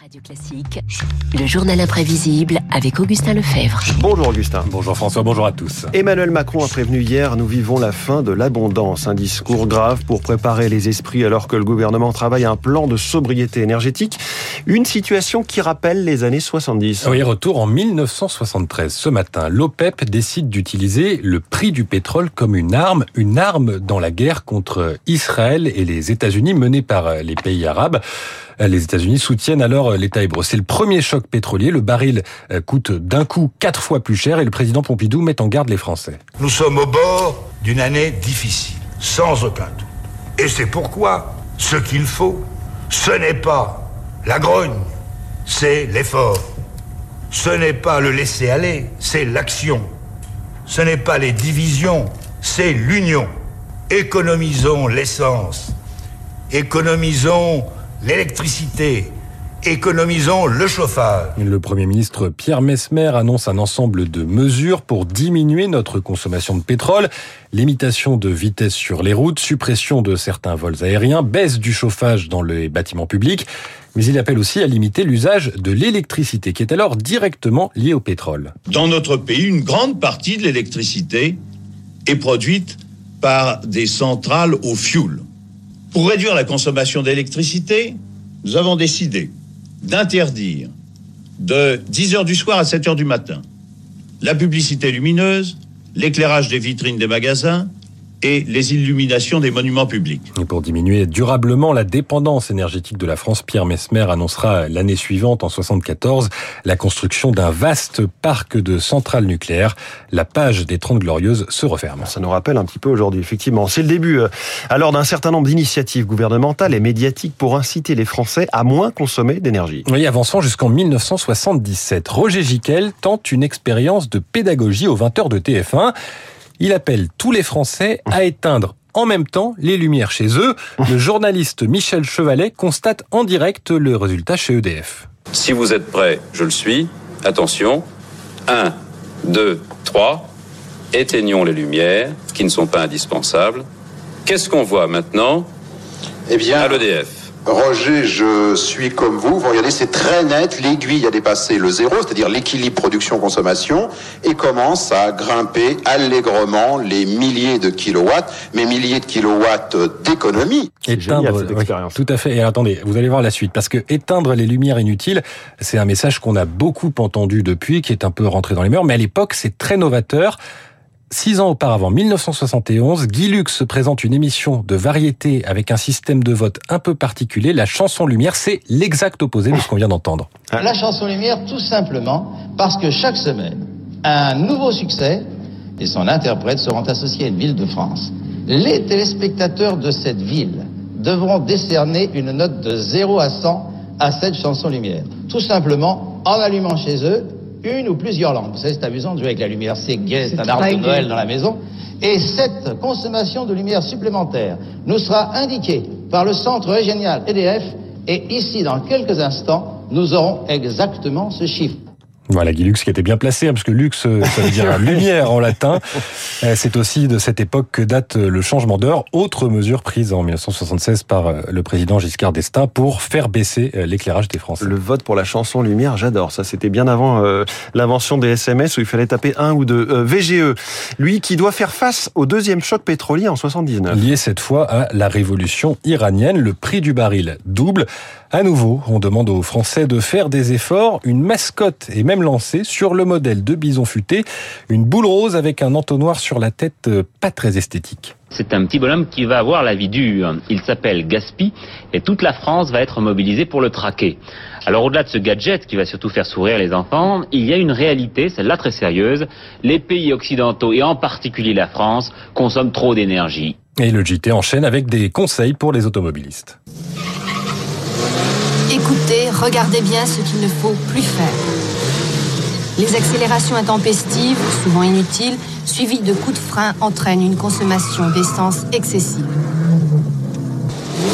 Radio Classique, le journal imprévisible avec Augustin Lefebvre. Bonjour Augustin. Bonjour François, bonjour à tous. Emmanuel Macron a prévenu hier, nous vivons la fin de l'abondance. Un discours grave pour préparer les esprits alors que le gouvernement travaille un plan de sobriété énergétique. Une situation qui rappelle les années 70. Oui, retour en 1973. Ce matin, l'OPEP décide d'utiliser le prix du pétrole comme une arme, une arme dans la guerre contre Israël et les États-Unis menée par les pays arabes. Les États-Unis soutiennent alors l'État hébreu. C'est le premier choc pétrolier. Le baril euh, coûte d'un coup quatre fois plus cher et le président Pompidou met en garde les Français. Nous sommes au bord d'une année difficile, sans aucun doute. Et c'est pourquoi ce qu'il faut, ce n'est pas la grogne, c'est l'effort. Ce n'est pas le laisser aller, c'est l'action. Ce n'est pas les divisions, c'est l'union. Économisons l'essence. Économisons l'électricité, économisons le chauffage. Le Premier ministre Pierre Mesmer annonce un ensemble de mesures pour diminuer notre consommation de pétrole, limitation de vitesse sur les routes, suppression de certains vols aériens, baisse du chauffage dans les bâtiments publics. Mais il appelle aussi à limiter l'usage de l'électricité qui est alors directement liée au pétrole. Dans notre pays, une grande partie de l'électricité est produite par des centrales au fioul. Pour réduire la consommation d'électricité, nous avons décidé d'interdire de 10 heures du soir à 7 heures du matin la publicité lumineuse, l'éclairage des vitrines des magasins, et les illuminations des monuments publics. Et pour diminuer durablement la dépendance énergétique de la France, Pierre Mesmer annoncera l'année suivante, en 74, la construction d'un vaste parc de centrales nucléaires. La page des Trente Glorieuses se referme. Ça nous rappelle un petit peu aujourd'hui, effectivement. C'est le début, euh, alors, d'un certain nombre d'initiatives gouvernementales et médiatiques pour inciter les Français à moins consommer d'énergie. Oui, avançant jusqu'en 1977. Roger Giquel tente une expérience de pédagogie aux 20h de TF1. Il appelle tous les Français à éteindre en même temps les lumières chez eux. Le journaliste Michel Chevalet constate en direct le résultat chez EDF. Si vous êtes prêts, je le suis. Attention. 1, 2, 3. Éteignons les lumières qui ne sont pas indispensables. Qu'est-ce qu'on voit maintenant? Eh bien, à l'EDF Roger, je suis comme vous. Vous regardez, c'est très net. L'aiguille a dépassé le zéro, c'est-à-dire l'équilibre production-consommation, et commence à grimper allègrement les milliers de kilowatts, mais milliers de kilowatts d'économie. Éteindre, cette expérience. tout à fait. Et attendez, vous allez voir la suite, parce que éteindre les lumières inutiles, c'est un message qu'on a beaucoup entendu depuis, qui est un peu rentré dans les mœurs, mais à l'époque, c'est très novateur. Six ans auparavant, 1971, Guy Lux présente une émission de variété avec un système de vote un peu particulier. La chanson Lumière, c'est l'exact opposé de ce qu'on vient d'entendre. La chanson Lumière, tout simplement parce que chaque semaine, un nouveau succès et son interprète seront associés à une ville de France. Les téléspectateurs de cette ville devront décerner une note de 0 à 100 à cette chanson Lumière. Tout simplement en allumant chez eux une ou plusieurs lampes. C'est amusant de jouer avec la lumière, c'est gai, c'est un arbre de Noël dans la maison. Et cette consommation de lumière supplémentaire nous sera indiquée par le centre régional EDF et ici, dans quelques instants, nous aurons exactement ce chiffre. Voilà, Guy Lux qui était bien placé, hein, parce que Lux, euh, ça veut dire lumière en latin. Euh, c'est aussi de cette époque que date euh, le changement d'heure. Autre mesure prise en 1976 par le président Giscard d'Estaing pour faire baisser l'éclairage des Français. Le vote pour la chanson Lumière, j'adore. Ça, c'était bien avant l'invention des SMS où il fallait taper un ou deux. VGE, lui qui doit faire face au deuxième choc pétrolier en 79. Lié cette fois à la révolution iranienne, le prix du baril double. À nouveau, on demande aux Français de faire des efforts. Une mascotte est même lancée sur le modèle de bison futé, une boule rose avec un entonnoir sur la tête euh, pas très esthétique. C'est un petit bonhomme qui va avoir la vie dure. Il s'appelle Gaspi et toute la France va être mobilisée pour le traquer. Alors au-delà de ce gadget qui va surtout faire sourire les enfants, il y a une réalité, celle-là très sérieuse. Les pays occidentaux et en particulier la France consomment trop d'énergie. Et le JT enchaîne avec des conseils pour les automobilistes. Écoutez, regardez bien ce qu'il ne faut plus faire. Les accélérations intempestives, souvent inutiles, suivies de coups de frein, entraînent une consommation d'essence excessive.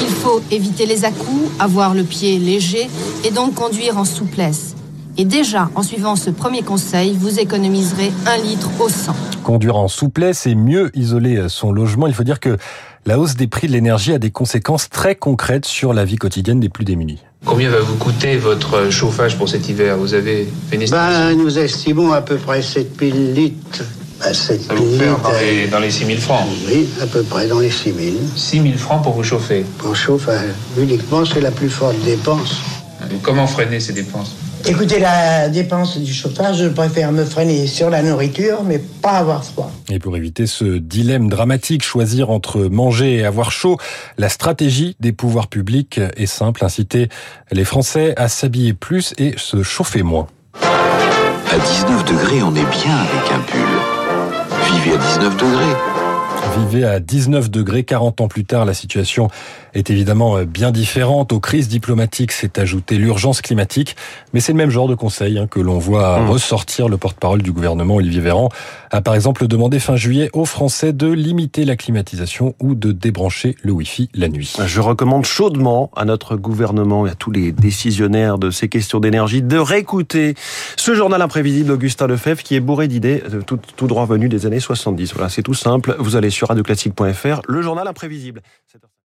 Il faut éviter les à-coups, avoir le pied léger et donc conduire en souplesse. Et déjà, en suivant ce premier conseil, vous économiserez un litre au 100. Conduire en souplesse et mieux isoler son logement. Il faut dire que la hausse des prix de l'énergie a des conséquences très concrètes sur la vie quotidienne des plus démunis. Combien va vous coûter votre chauffage pour cet hiver? Vous avez fait une estimation? Ben, Nous estimons à peu près 7000 litres. Ben, 7000 Ça vous fait litres. dans les, dans les 6 000 francs? Oui, à peu près dans les 6000. 6 000 francs pour vous chauffer? Pour chauffage, uniquement, c'est la plus forte dépense. Donc, comment freiner ces dépenses? Écoutez, la dépense du chauffage, je préfère me freiner sur la nourriture, mais pas avoir froid. Et pour éviter ce dilemme dramatique, choisir entre manger et avoir chaud, la stratégie des pouvoirs publics est simple, inciter les Français à s'habiller plus et se chauffer moins. À 19 degrés, on est bien avec un pull. Vivez à 19 degrés. Vivez à 19 degrés, 40 ans plus tard, la situation est évidemment bien différente. Aux crises diplomatiques s'est ajoutée l'urgence climatique, mais c'est le même genre de conseil hein, que l'on voit Mmh. ressortir. Le porte-parole du gouvernement, Olivier Véran, a par exemple demandé fin juillet aux Français de limiter la climatisation ou de débrancher le Wi-Fi la nuit. Je recommande chaudement à notre gouvernement et à tous les décisionnaires de ces questions d'énergie de réécouter ce journal imprévisible d'Augustin Lefebvre qui est bourré d'idées euh, tout, tout droit venues des années 70. Voilà, c'est tout simple. Vous allez sur radioclassique.fr, le journal imprévisible.